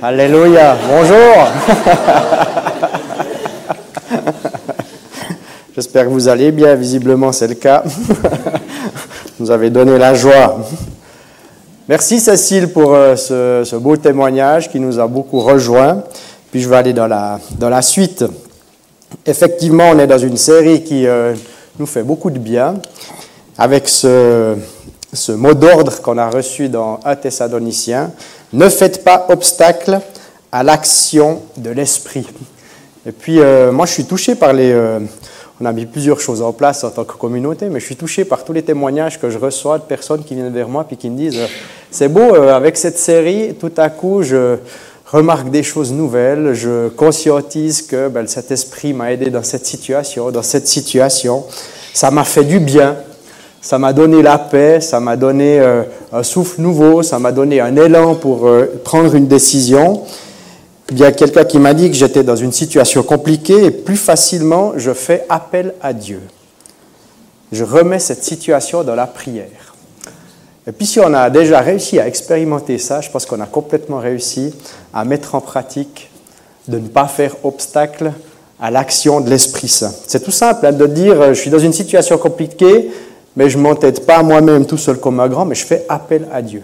Alléluia. Bonjour. J'espère que vous allez bien. Visiblement, c'est le cas. Vous avez donné la joie. Merci Cécile pour euh, ce, beau témoignage qui nous a beaucoup rejoints. Puis je vais aller dans la, dans la suite. Effectivement, on est dans une série qui euh, nous fait beaucoup de bien avec ce, ce mot d'ordre qu'on a reçu dans 1 Thessaloniciens. Ne faites pas obstacle à l'action de l'esprit. Et puis, euh, moi, je suis touché par les. Euh, on a mis plusieurs choses en place en tant que communauté, mais je suis touché par tous les témoignages que je reçois de personnes qui viennent vers moi et qui me disent C'est beau, euh, avec cette série, tout à coup, je remarque des choses nouvelles, je conscientise que ben, cet esprit m'a aidé dans cette situation, dans cette situation. Ça m'a fait du bien, ça m'a donné la paix, ça m'a donné un souffle nouveau, ça m'a donné un élan pour prendre une décision. Il y a quelqu'un qui m'a dit que j'étais dans une situation compliquée et plus facilement je fais appel à Dieu. Je remets cette situation dans la prière. Et puis si on a déjà réussi à expérimenter ça, je pense qu'on a complètement réussi à mettre en pratique de ne pas faire obstacle à l'action de l'Esprit Saint. C'est tout simple hein, de dire je suis dans une situation compliquée, mais je ne m'entête pas moi-même tout seul comme un grand, mais je fais appel à Dieu.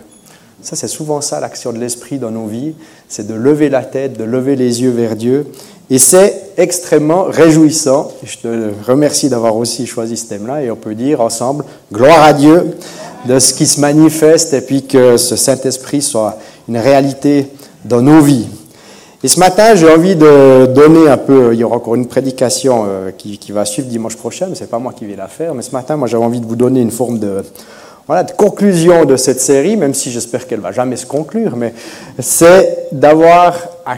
Ça, c'est souvent ça l'action de l'esprit dans nos vies, c'est de lever la tête, de lever les yeux vers Dieu. Et c'est extrêmement réjouissant. Je te remercie d'avoir aussi choisi ce thème-là et on peut dire ensemble, gloire à Dieu de ce qui se manifeste et puis que ce Saint-Esprit soit une réalité dans nos vies. Et ce matin, j'ai envie de donner un peu, il y aura encore une prédication euh, qui, qui va suivre dimanche prochain, mais ce n'est pas moi qui vais la faire, mais ce matin, moi j'avais envie de vous donner une forme de, voilà, de conclusion de cette série, même si j'espère qu'elle va jamais se conclure, mais c'est d'avoir à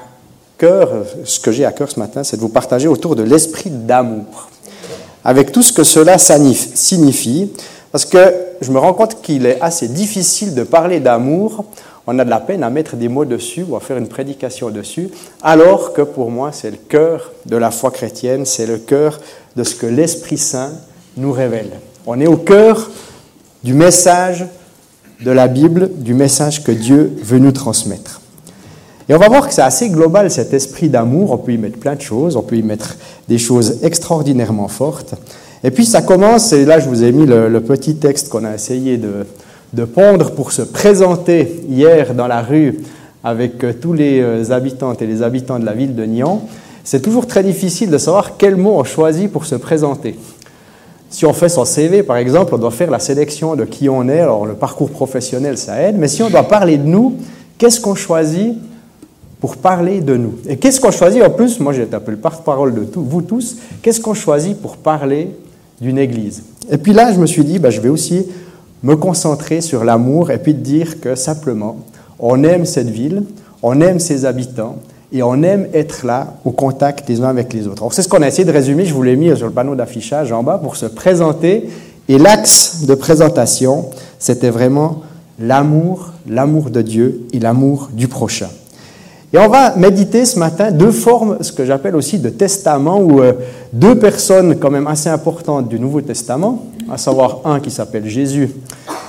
cœur, ce que j'ai à cœur ce matin, c'est de vous partager autour de l'esprit d'amour, avec tout ce que cela signifie, parce que je me rends compte qu'il est assez difficile de parler d'amour, on a de la peine à mettre des mots dessus ou à faire une prédication dessus, alors que pour moi c'est le cœur de la foi chrétienne, c'est le cœur de ce que l'Esprit Saint nous révèle. On est au cœur du message de la Bible, du message que Dieu veut nous transmettre. Et on va voir que c'est assez global cet esprit d'amour, on peut y mettre plein de choses, on peut y mettre des choses extraordinairement fortes. Et puis ça commence, et là je vous ai mis le, petit texte qu'on a essayé de, de, pondre pour se présenter hier dans la rue avec euh, tous les euh, habitantes et les habitants de la ville de Nyon. C'est toujours très difficile de savoir quel mot on choisit pour se présenter. Si on fait son CV, par exemple, on doit faire la sélection de qui on est. Alors, le parcours professionnel, ça aide. Mais si on doit parler de nous, qu'est-ce qu'on choisit pour parler de nous? Et qu'est-ce qu'on choisit en plus? Moi, j'ai peu le porte-parole de vous tous. Qu'est-ce qu'on choisit pour parler d'une église? Et puis là, je me suis dit, bah, je vais aussi me concentrer sur l'amour et puis dire que simplement, on aime cette ville, on aime ses habitants, et on aime être là au contact les uns avec les autres. C'est ce qu'on a essayé de résumer, je vous l'ai mis sur le panneau d'affichage en bas pour se présenter. Et l'axe de présentation, c'était vraiment l'amour, l'amour de Dieu et l'amour du prochain. Et on va méditer ce matin deux formes, ce que j'appelle aussi de testament, ou euh, deux personnes quand même assez importantes du Nouveau Testament, à savoir un qui s'appelle Jésus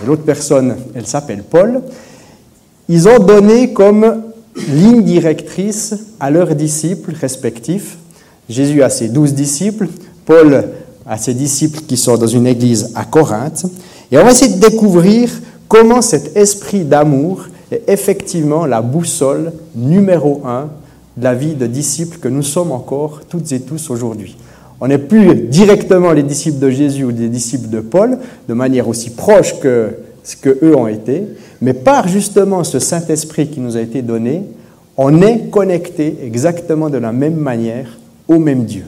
et l'autre personne, elle s'appelle Paul. Ils ont donné comme ligne directrice à leurs disciples respectifs. Jésus a ses douze disciples, Paul a ses disciples qui sont dans une église à Corinthe. Et on va essayer de découvrir comment cet esprit d'amour est effectivement la boussole numéro un de la vie de disciples que nous sommes encore toutes et tous aujourd'hui. On n'est plus directement les disciples de Jésus ou des disciples de Paul, de manière aussi proche que ce qu'eux ont été, mais par justement ce Saint-Esprit qui nous a été donné, on est connecté exactement de la même manière au même Dieu.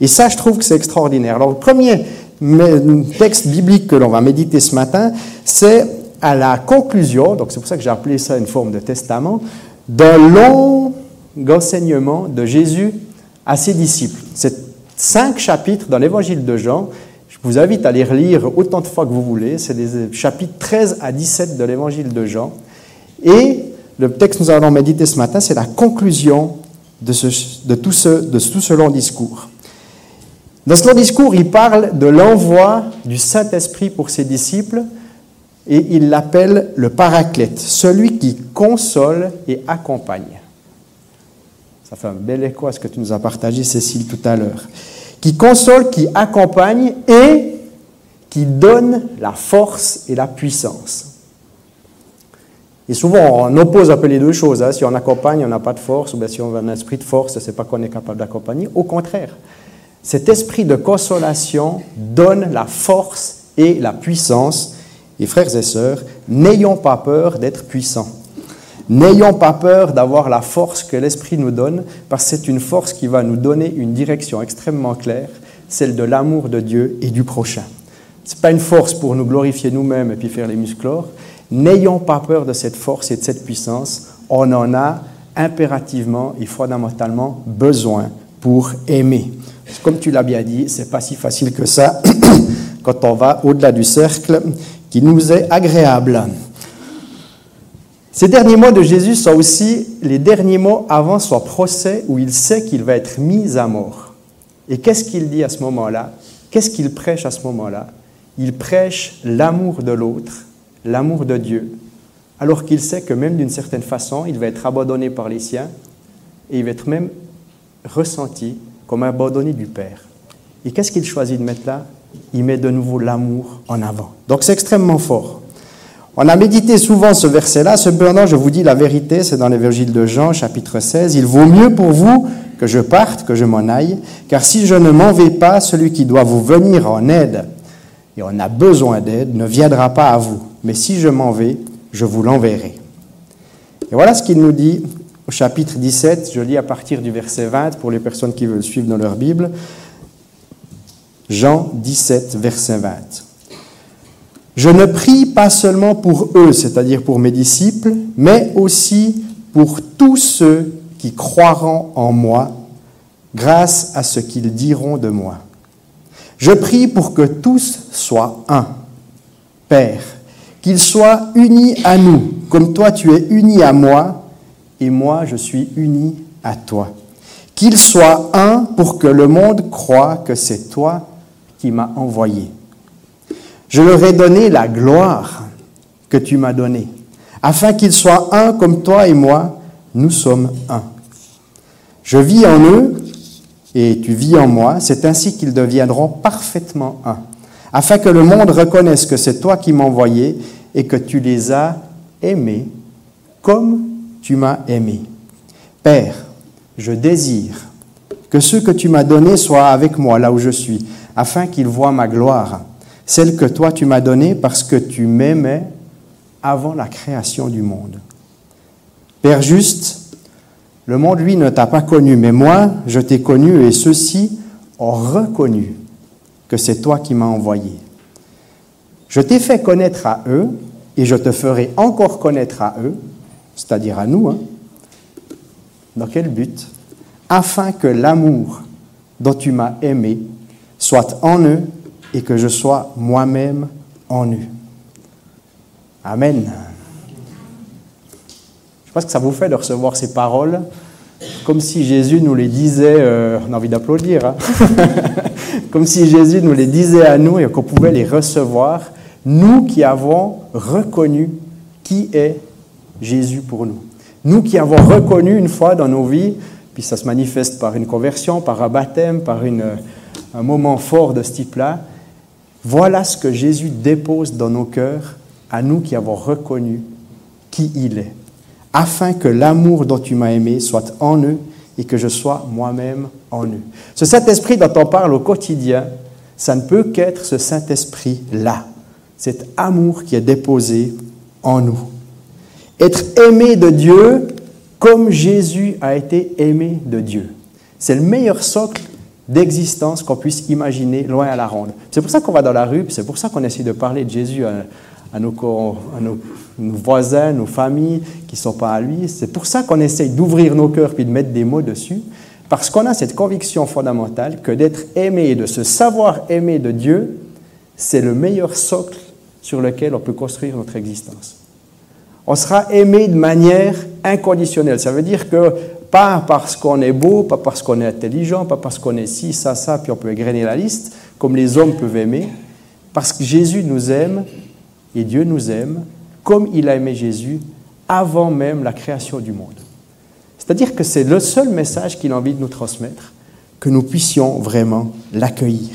Et ça, je trouve que c'est extraordinaire. Alors, le premier texte biblique que l'on va méditer ce matin, c'est à la conclusion, donc c'est pour ça que j'ai appelé ça une forme de testament, d'un long enseignement de Jésus à ses disciples. C'est cinq chapitres dans l'évangile de Jean je vous invite à les relire autant de fois que vous voulez. C'est des chapitres 13 à 17 de l'évangile de Jean. Et le texte que nous allons méditer ce matin, c'est la conclusion de, de tout ce long discours. Dans ce long discours, il parle de l'envoi du Saint-Esprit pour ses disciples et il l'appelle le paraclète, celui qui console et accompagne. Ça fait un bel écho à ce que tu nous as partagé, Cécile, tout à l'heure. Qui console, qui accompagne et qui donne la force et la puissance. Et souvent, on oppose un peu les deux choses. Hein. Si on accompagne, on n'a pas de force, ou bien si on a un esprit de force, ce n'est pas qu'on est capable d'accompagner. Au contraire, cet esprit de consolation donne la force et la puissance. Et frères et sœurs, n'ayons pas peur d'être puissants. N'ayons pas peur d'avoir la force que l'Esprit nous donne, parce que c'est une force qui va nous donner une direction extrêmement claire, celle de l'amour de Dieu et du prochain. Ce n'est pas une force pour nous glorifier nous-mêmes et puis faire les musclores. N'ayons pas peur de cette force et de cette puissance. On en a impérativement et fondamentalement besoin pour aimer. Comme tu l'as bien dit, c'est pas si facile que ça quand on va au-delà du cercle qui nous est agréable. Ces derniers mots de Jésus sont aussi les derniers mots avant son procès où il sait qu'il va être mis à mort. Et qu'est-ce qu'il dit à ce moment-là? Qu'est-ce qu'il prêche à ce moment-là? Il prêche l'amour de l'autre, l'amour de Dieu, alors qu'il sait que même d'une certaine façon, il va être abandonné par les siens et il va être même ressenti comme abandonné du Père. Et qu'est-ce qu'il choisit de mettre là? Il met de nouveau l'amour en avant. Donc c'est extrêmement fort. On a médité souvent ce verset-là, cependant je vous dis la vérité, c'est dans l'évangile de Jean chapitre 16, il vaut mieux pour vous que je parte, que je m'en aille, car si je ne m'en vais pas, celui qui doit vous venir en aide, et on a besoin d'aide, ne viendra pas à vous, mais si je m'en vais, je vous l'enverrai. Et voilà ce qu'il nous dit au chapitre 17, je lis à partir du verset 20 pour les personnes qui veulent suivre dans leur Bible. Jean 17, verset 20. Je ne prie pas seulement pour eux, c'est-à-dire pour mes disciples, mais aussi pour tous ceux qui croiront en moi grâce à ce qu'ils diront de moi. Je prie pour que tous soient un. Père, qu'ils soient unis à nous, comme toi tu es uni à moi et moi je suis uni à toi. Qu'il soit un pour que le monde croit que c'est toi qui m'as envoyé. Je leur ai donné la gloire que tu m'as donnée, afin qu'ils soient un comme toi et moi, nous sommes un. Je vis en eux et tu vis en moi, c'est ainsi qu'ils deviendront parfaitement un, afin que le monde reconnaisse que c'est toi qui m'as envoyé et que tu les as aimés comme tu m'as aimé. Père, je désire que ceux que tu m'as donnés soient avec moi là où je suis, afin qu'ils voient ma gloire, celle que toi tu m'as donnée parce que tu m'aimais avant la création du monde. Père juste, le monde, lui, ne t'a pas connu, mais moi, je t'ai connu et ceux-ci ont reconnu que c'est toi qui m'as envoyé. Je t'ai fait connaître à eux et je te ferai encore connaître à eux c'est-à-dire à nous. Hein. Dans quel but? Afin que l'amour dont tu m'as aimé soit en eux et que je sois moi-même en eux. Amen. Je pense que ça vous fait de recevoir ces paroles comme si Jésus nous les disait, euh, on a envie d'applaudir, hein. comme si Jésus nous les disait à nous et qu'on pouvait les recevoir, nous qui avons reconnu qui est Jésus pour nous. Nous qui avons reconnu une fois dans nos vies, puis ça se manifeste par une conversion, par un baptême, par une, un moment fort de ce type-là, voilà ce que Jésus dépose dans nos cœurs à nous qui avons reconnu qui il est, afin que l'amour dont tu m'as aimé soit en eux et que je sois moi-même en eux. Ce Saint-Esprit dont on parle au quotidien, ça ne peut qu'être ce Saint-Esprit-là, cet amour qui est déposé en nous. Être aimé de Dieu comme Jésus a été aimé de Dieu. C'est le meilleur socle d'existence qu'on puisse imaginer loin à la ronde. C'est pour ça qu'on va dans la rue, c'est pour ça qu'on essaie de parler de Jésus à, nos, voisins, nos familles qui ne sont pas à lui. C'est pour ça qu'on essaie d'ouvrir nos cœurs puis de mettre des mots dessus, parce qu'on a cette conviction fondamentale que d'être aimé et de se savoir aimé de Dieu, c'est le meilleur socle sur lequel on peut construire notre existence on sera aimé de manière inconditionnelle. Ça veut dire que pas parce qu'on est beau, pas parce qu'on est intelligent, pas parce qu'on est ci, ça, ça, puis on peut égrener la liste, comme les hommes peuvent aimer, parce que Jésus nous aime et Dieu nous aime comme il a aimé Jésus avant même la création du monde. C'est-à-dire que c'est le seul message qu'il a envie de nous transmettre, que nous puissions vraiment l'accueillir.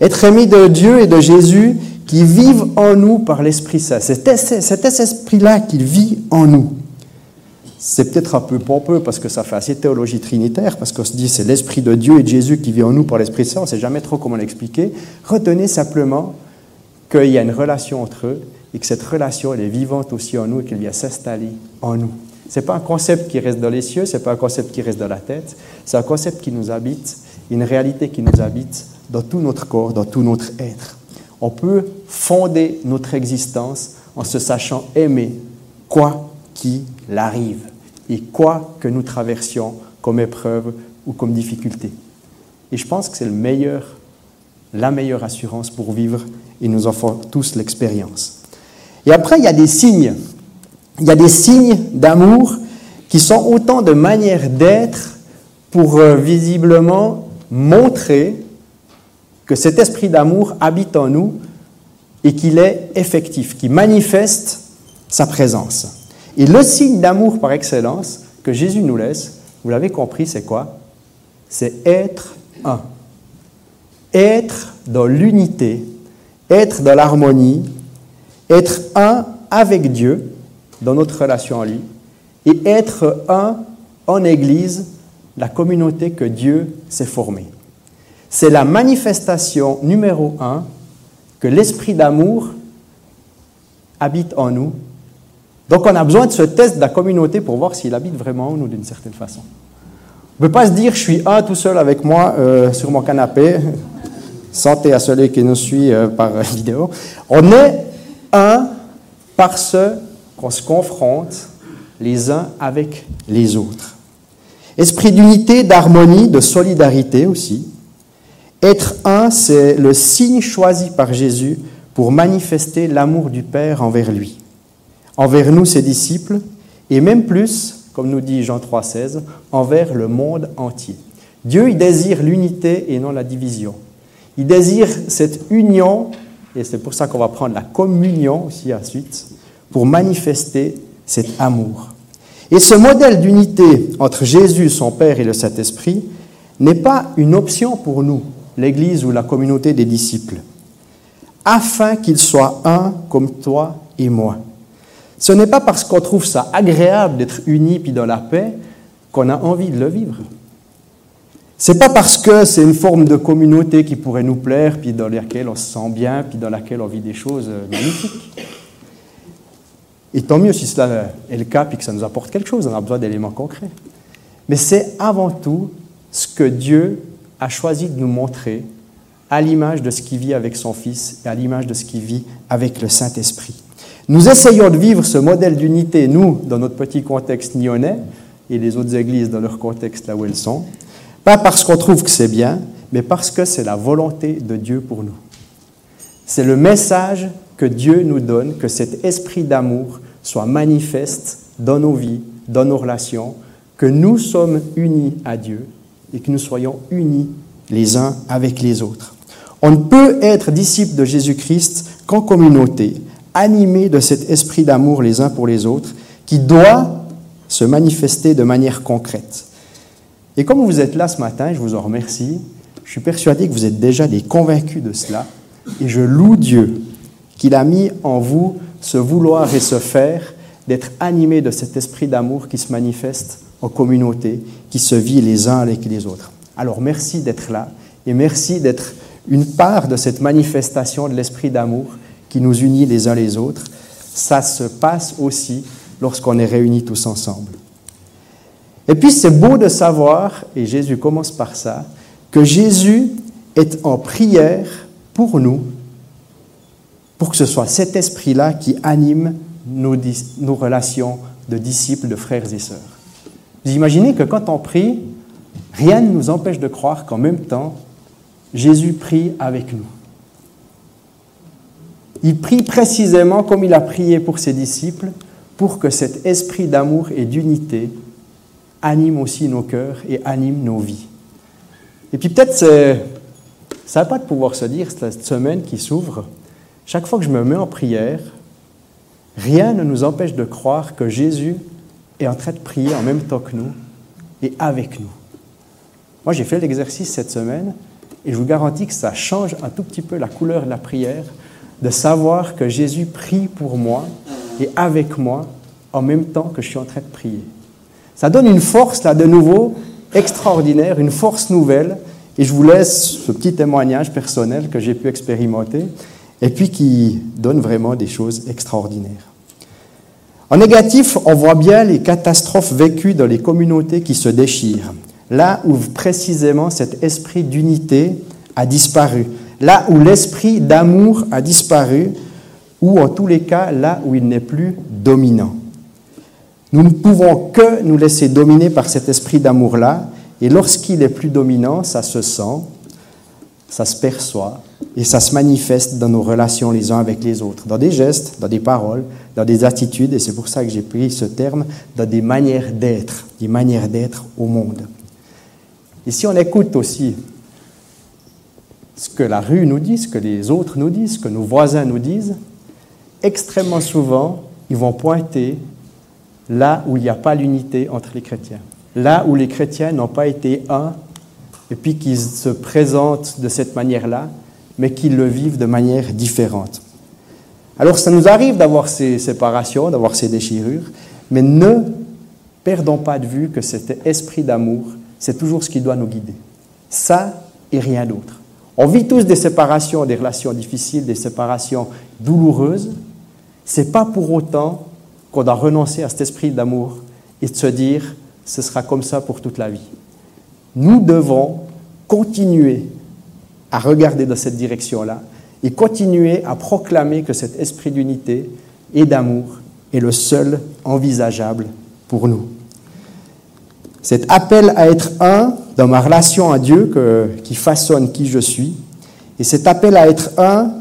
Être aimé de Dieu et de Jésus qui vivent en nous par l'Esprit Saint. C'est cet esprit-là qui vit en nous. C'est peut-être un peu pompeux parce que ça fait assez théologie trinitaire, parce qu'on se dit c'est l'Esprit de Dieu et de Jésus qui vit en nous par l'Esprit Saint, on ne sait jamais trop comment l'expliquer. Retenez simplement qu'il y a une relation entre eux et que cette relation elle est vivante aussi en nous et qu'elle vient s'installer en nous. Ce n'est pas un concept qui reste dans les cieux, ce n'est pas un concept qui reste dans la tête, c'est un concept qui nous habite, une réalité qui nous habite dans tout notre corps, dans tout notre être. On peut fonder notre existence en se sachant aimer quoi qu'il arrive et quoi que nous traversions comme épreuve ou comme difficulté. Et je pense que c'est le meilleur, la meilleure assurance pour vivre et nous faisons tous l'expérience. Et après, il y a des signes. Il y a des signes d'amour qui sont autant de manières d'être pour euh, visiblement montrer que cet esprit d'amour habite en nous et qu'il est effectif, qui manifeste sa présence. Et le signe d'amour par excellence que Jésus nous laisse, vous l'avez compris, c'est quoi? C'est être un. Être dans l'unité, être dans l'harmonie, être un avec Dieu dans notre relation à lui, et être un en Église, la communauté que Dieu s'est formée. C'est la manifestation numéro un que l'esprit d'amour habite en nous. Donc on a besoin de ce test de la communauté pour voir s'il habite vraiment en nous d'une certaine façon. On ne peut pas se dire je suis un tout seul avec moi euh, sur mon canapé. Santé à celui qui nous suit euh, par vidéo. On est un parce qu'on se confronte les uns avec les autres. Esprit d'unité, d'harmonie, de solidarité aussi. Être un, c'est le signe choisi par Jésus pour manifester l'amour du Père envers lui, envers nous, ses disciples, et même plus, comme nous dit Jean 3,16, envers le monde entier. Dieu, il désire l'unité et non la division. Il désire cette union, et c'est pour ça qu'on va prendre la communion aussi ensuite, pour manifester cet amour. Et ce modèle d'unité entre Jésus, son Père et le Saint-Esprit n'est pas une option pour nous, l'Église ou la communauté des disciples, afin qu'ils soient un comme toi et moi. Ce n'est pas parce qu'on trouve ça agréable d'être unis puis dans la paix qu'on a envie de le vivre. C'est pas parce que c'est une forme de communauté qui pourrait nous plaire, puis dans laquelle on se sent bien, puis dans laquelle on vit des choses magnifiques. Et tant mieux si cela est le cas, puis que ça nous apporte quelque chose, on a besoin d'éléments concrets. Mais c'est avant tout ce que Dieu a choisi de nous montrer à l'image de ce qu'il vit avec son Fils et à l'image de ce qu'il vit avec le Saint-Esprit. Nous essayons de vivre ce modèle d'unité, nous, dans notre petit contexte nyonnais, et les autres églises dans leur contexte là où elles sont, pas parce qu'on trouve que c'est bien, mais parce que c'est la volonté de Dieu pour nous. C'est le message que Dieu nous donne, que cet esprit d'amour soit manifeste dans nos vies, dans nos relations, que nous sommes unis à Dieu et que nous soyons unis les uns avec les autres. On ne peut être disciple de Jésus-Christ qu'en communauté, animé de cet esprit d'amour les uns pour les autres, qui doit se manifester de manière concrète. Et comme vous êtes là ce matin, je vous en remercie, je suis persuadé que vous êtes déjà des convaincus de cela, et je loue Dieu qu'il a mis en vous ce vouloir et ce faire d'être animé de cet esprit d'amour qui se manifeste en communauté qui se vit les uns avec les autres. Alors merci d'être là et merci d'être une part de cette manifestation de l'esprit d'amour qui nous unit les uns les autres. Ça se passe aussi lorsqu'on est réunis tous ensemble. Et puis c'est beau de savoir, et Jésus commence par ça, que Jésus est en prière pour nous, pour que ce soit cet esprit-là qui anime nos, relations de disciples, de frères et sœurs. Vous imaginez que quand on prie, rien ne nous empêche de croire qu'en même temps, Jésus prie avec nous. Il prie précisément comme il a prié pour ses disciples, pour que cet esprit d'amour et d'unité anime aussi nos cœurs et anime nos vies. Et puis peut-être, n'a pas de pouvoir se dire, cette semaine qui s'ouvre, chaque fois que je me mets en prière, rien ne nous empêche de croire que Jésus est en train de prier en même temps que nous et avec nous. Moi, j'ai fait l'exercice cette semaine et je vous garantis que ça change un tout petit peu la couleur de la prière, de savoir que Jésus prie pour moi et avec moi en même temps que je suis en train de prier. Ça donne une force, là, de nouveau, extraordinaire, une force nouvelle. Et je vous laisse ce petit témoignage personnel que j'ai pu expérimenter et puis qui donne vraiment des choses extraordinaires. En négatif, on voit bien les catastrophes vécues dans les communautés qui se déchirent, là où précisément cet esprit d'unité a disparu, là où l'esprit d'amour a disparu, ou en tous les cas là où il n'est plus dominant. Nous ne pouvons que nous laisser dominer par cet esprit d'amour-là, et lorsqu'il est plus dominant, ça se sent, ça se perçoit, et ça se manifeste dans nos relations les uns avec les autres, dans des gestes, dans des paroles, dans des attitudes, et c'est pour ça que j'ai pris ce terme, dans des manières d'être, des manières d'être au monde. Et si on écoute aussi ce que la rue nous dit, ce que les autres nous disent, ce que nos voisins nous disent, extrêmement souvent, ils vont pointer là où il n'y a pas l'unité entre les chrétiens, là où les chrétiens n'ont pas été un, et puis qu'ils se présentent de cette manière-là, mais qu'ils le vivent de manière différente. Alors ça nous arrive d'avoir ces séparations, d'avoir ces déchirures, mais ne perdons pas de vue que cet esprit d'amour, c'est toujours ce qui doit nous guider. Ça et rien d'autre. On vit tous des séparations, des relations difficiles, des séparations douloureuses. C'est pas pour autant qu'on doit renoncer à cet esprit d'amour et de se dire ce sera comme ça pour toute la vie. Nous devons continuer à regarder dans cette direction-là et continuer à proclamer que cet esprit d'unité et d'amour est le seul envisageable pour nous. Cet appel à être un dans ma relation à Dieu qui façonne qui je suis, et cet appel à être un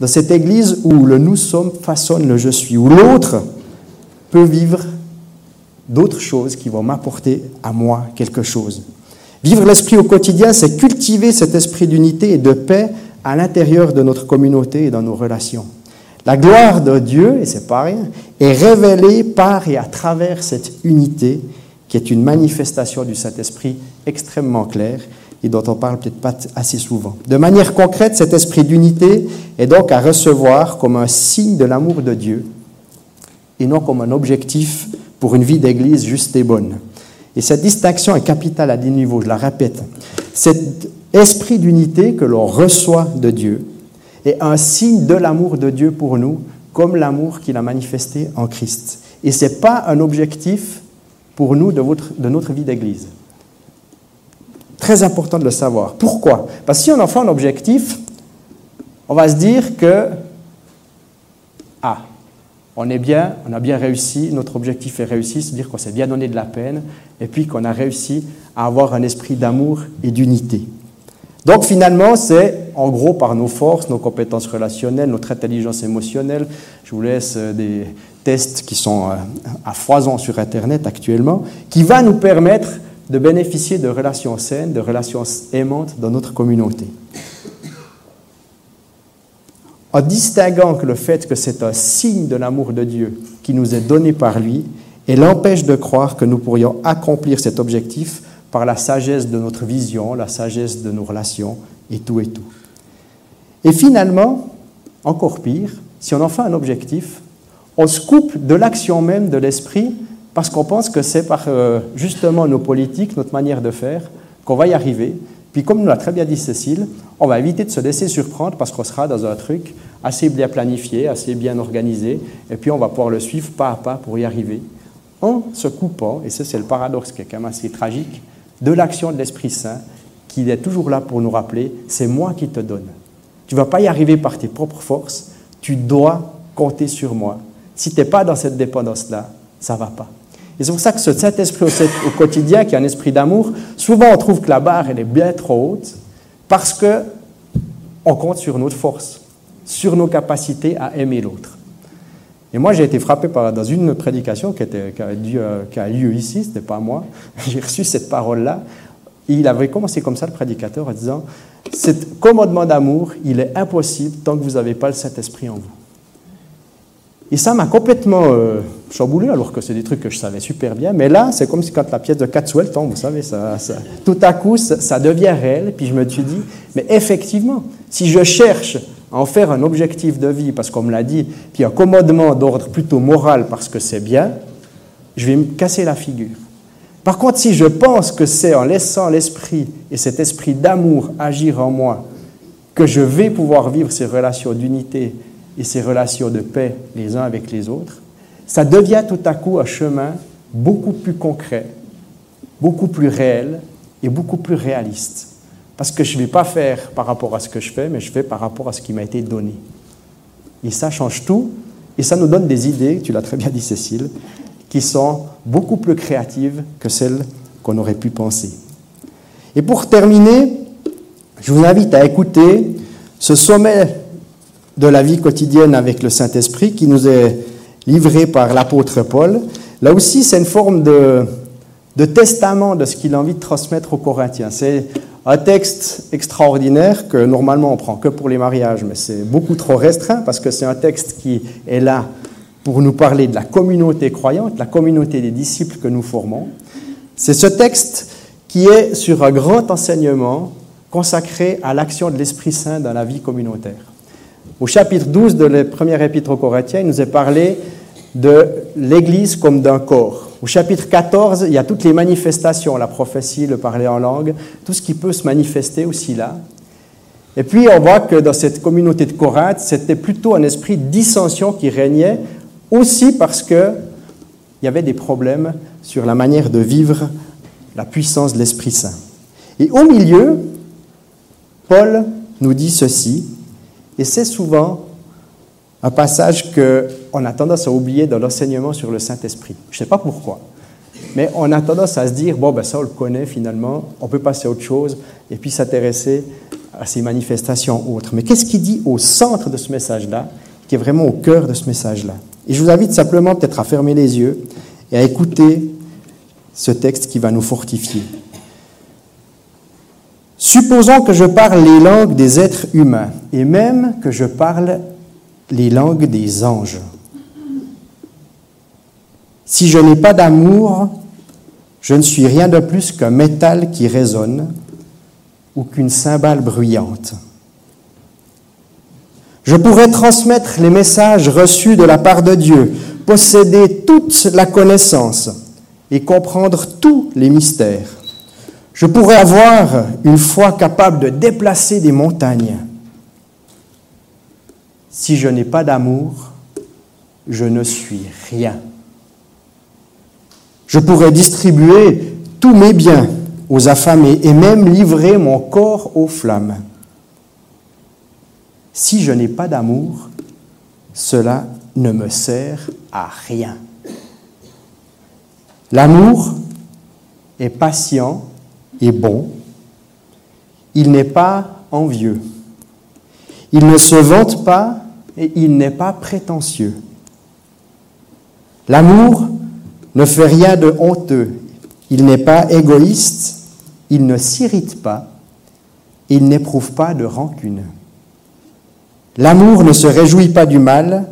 dans cette Église où le nous sommes façonne le je suis, où l'autre peut vivre d'autres choses qui vont m'apporter à moi quelque chose. Vivre l'esprit au quotidien, c'est cultiver cet esprit d'unité et de paix à l'intérieur de notre communauté et dans nos relations. La gloire de Dieu, et c'est pas rien, est révélée par et à travers cette unité qui est une manifestation du Saint-Esprit extrêmement claire et dont on parle peut-être pas assez souvent. De manière concrète, cet esprit d'unité est donc à recevoir comme un signe de l'amour de Dieu et non comme un objectif pour une vie d'église juste et bonne. Et cette distinction est capitale à des niveaux, je la répète. Cet esprit d'unité que l'on reçoit de Dieu est un signe de l'amour de Dieu pour nous, comme l'amour qu'il a manifesté en Christ. Et ce n'est pas un objectif pour nous de, notre vie d'église. Très important de le savoir. Pourquoi? Parce que si on en fait un objectif, on va se dire que, ah, on est bien, on a bien réussi, notre objectif est réussi, c'est-à-dire qu'on s'est bien donné de la peine, et puis qu'on a réussi à avoir un esprit d'amour et d'unité. Donc finalement, c'est en gros par nos forces, nos compétences relationnelles, notre intelligence émotionnelle. Je vous laisse euh, des tests qui sont euh, à foison sur Internet actuellement, qui va nous permettre de bénéficier de relations saines, de relations aimantes dans notre communauté en distinguant que le fait que c'est un signe de l'amour de Dieu qui nous est donné par lui, et l'empêche de croire que nous pourrions accomplir cet objectif par la sagesse de notre vision, la sagesse de nos relations, et tout et tout. Et finalement, encore pire, si on en fait un objectif, on se coupe de l'action même de l'esprit parce qu'on pense que c'est par euh, justement nos politiques, notre manière de faire, qu'on va y arriver, puis comme nous l'a très bien dit Cécile, on va éviter de se laisser surprendre parce qu'on sera dans un truc assez bien planifié, assez bien organisé, et puis on va pouvoir le suivre pas à pas pour y arriver, en se coupant, et ça c'est le paradoxe qui est quand même assez tragique, de l'action de l'Esprit Saint, qui est toujours là pour nous rappeler, c'est moi qui te donne. Tu ne vas pas y arriver par tes propres forces, tu dois compter sur moi. Si tu n'es pas dans cette dépendance-là, ça ne va pas. Et c'est pour ça que ce Saint-Esprit au quotidien, qui est un esprit d'amour, souvent on trouve que la barre, elle est bien trop haute, parce que on compte sur notre force, sur nos capacités à aimer l'autre. Et moi, j'ai été frappé par, dans une prédication qui, était, qui, a, euh, a, lieu ici, ce n'était pas moi, j'ai reçu cette parole-là. Il avait commencé comme ça, le prédicateur, en disant, ce commandement d'amour, il est impossible tant que vous n'avez pas le Saint-Esprit en vous. Et ça m'a complètement euh, chamboulé alors que c'est des trucs que je savais super bien. Mais là, c'est comme si quand la pièce de elle tombe, vous savez, ça, tout à coup, ça, devient réel. Puis je me suis dit, mais effectivement, si je cherche à en faire un objectif de vie, parce qu'on me l'a dit, puis un commandement d'ordre plutôt moral parce que c'est bien, je vais me casser la figure. Par contre, si je pense que c'est en laissant l'esprit et cet esprit d'amour agir en moi que je vais pouvoir vivre ces relations d'unité et ces relations de paix les uns avec les autres, ça devient tout à coup un chemin beaucoup plus concret, beaucoup plus réel et beaucoup plus réaliste. Parce que je ne vais pas faire par rapport à ce que je fais, mais je fais par rapport à ce qui m'a été donné. Et ça change tout, et ça nous donne des idées, tu l'as très bien dit Cécile, qui sont beaucoup plus créatives que celles qu'on aurait pu penser. Et pour terminer, je vous invite à écouter ce sommet de la vie quotidienne avec le Saint-Esprit qui nous est livré par l'apôtre Paul. Là aussi, c'est une forme de, testament de ce qu'il a envie de transmettre aux Corinthiens. C'est un texte extraordinaire que normalement on prend que pour les mariages, mais c'est beaucoup trop restreint parce que c'est un texte qui est là pour nous parler de la communauté croyante, la communauté des disciples que nous formons. C'est ce texte qui est sur un grand enseignement consacré à l'action de l'Esprit Saint dans la vie communautaire. Au chapitre 12 de la première épître aux Corinthiens, il nous est parlé de l'Église comme d'un corps. Au chapitre 14, il y a toutes les manifestations, la prophétie, le parler en langue, tout ce qui peut se manifester aussi là. Et puis on voit que dans cette communauté de Corinthe, c'était plutôt un esprit de dissension qui régnait, aussi parce qu'il y avait des problèmes sur la manière de vivre la puissance de l'Esprit Saint. Et au milieu, Paul nous dit ceci, et c'est souvent un passage qu'on a tendance à oublier dans l'enseignement sur le Saint-Esprit. Je ne sais pas pourquoi, mais on a tendance à se dire, bon, ben ça on le connaît finalement, on peut passer à autre chose, et puis s'intéresser à ces manifestations autres. Mais qu'est-ce qu'il dit au centre de ce message-là, qui est vraiment au cœur de ce message-là? Et je vous invite simplement peut-être à fermer les yeux et à écouter ce texte qui va nous fortifier. Supposons que je parle les langues des êtres humains et même que je parle les langues des anges. Si je n'ai pas d'amour, je ne suis rien de plus qu'un métal qui résonne ou qu'une cymbale bruyante. Je pourrais transmettre les messages reçus de la part de Dieu, posséder toute la connaissance et comprendre tous les mystères. Je pourrais avoir une foi capable de déplacer des montagnes. Si je n'ai pas d'amour, je ne suis rien. Je pourrais distribuer tous mes biens aux affamés et même livrer mon corps aux flammes. Si je n'ai pas d'amour, cela ne me sert à rien. L'amour est patient est bon, il n'est pas envieux, il ne se vante pas et il n'est pas prétentieux. L'amour ne fait rien de honteux, il n'est pas égoïste, il ne s'irrite pas, il n'éprouve pas de rancune. L'amour ne se réjouit pas du mal,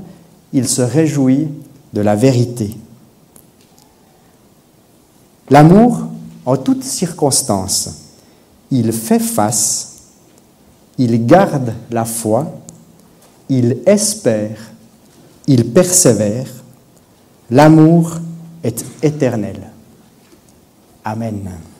il se réjouit de la vérité. L'amour en toutes circonstances. Il fait face, il garde la foi, il espère, il persévère. L'amour est éternel. Amen.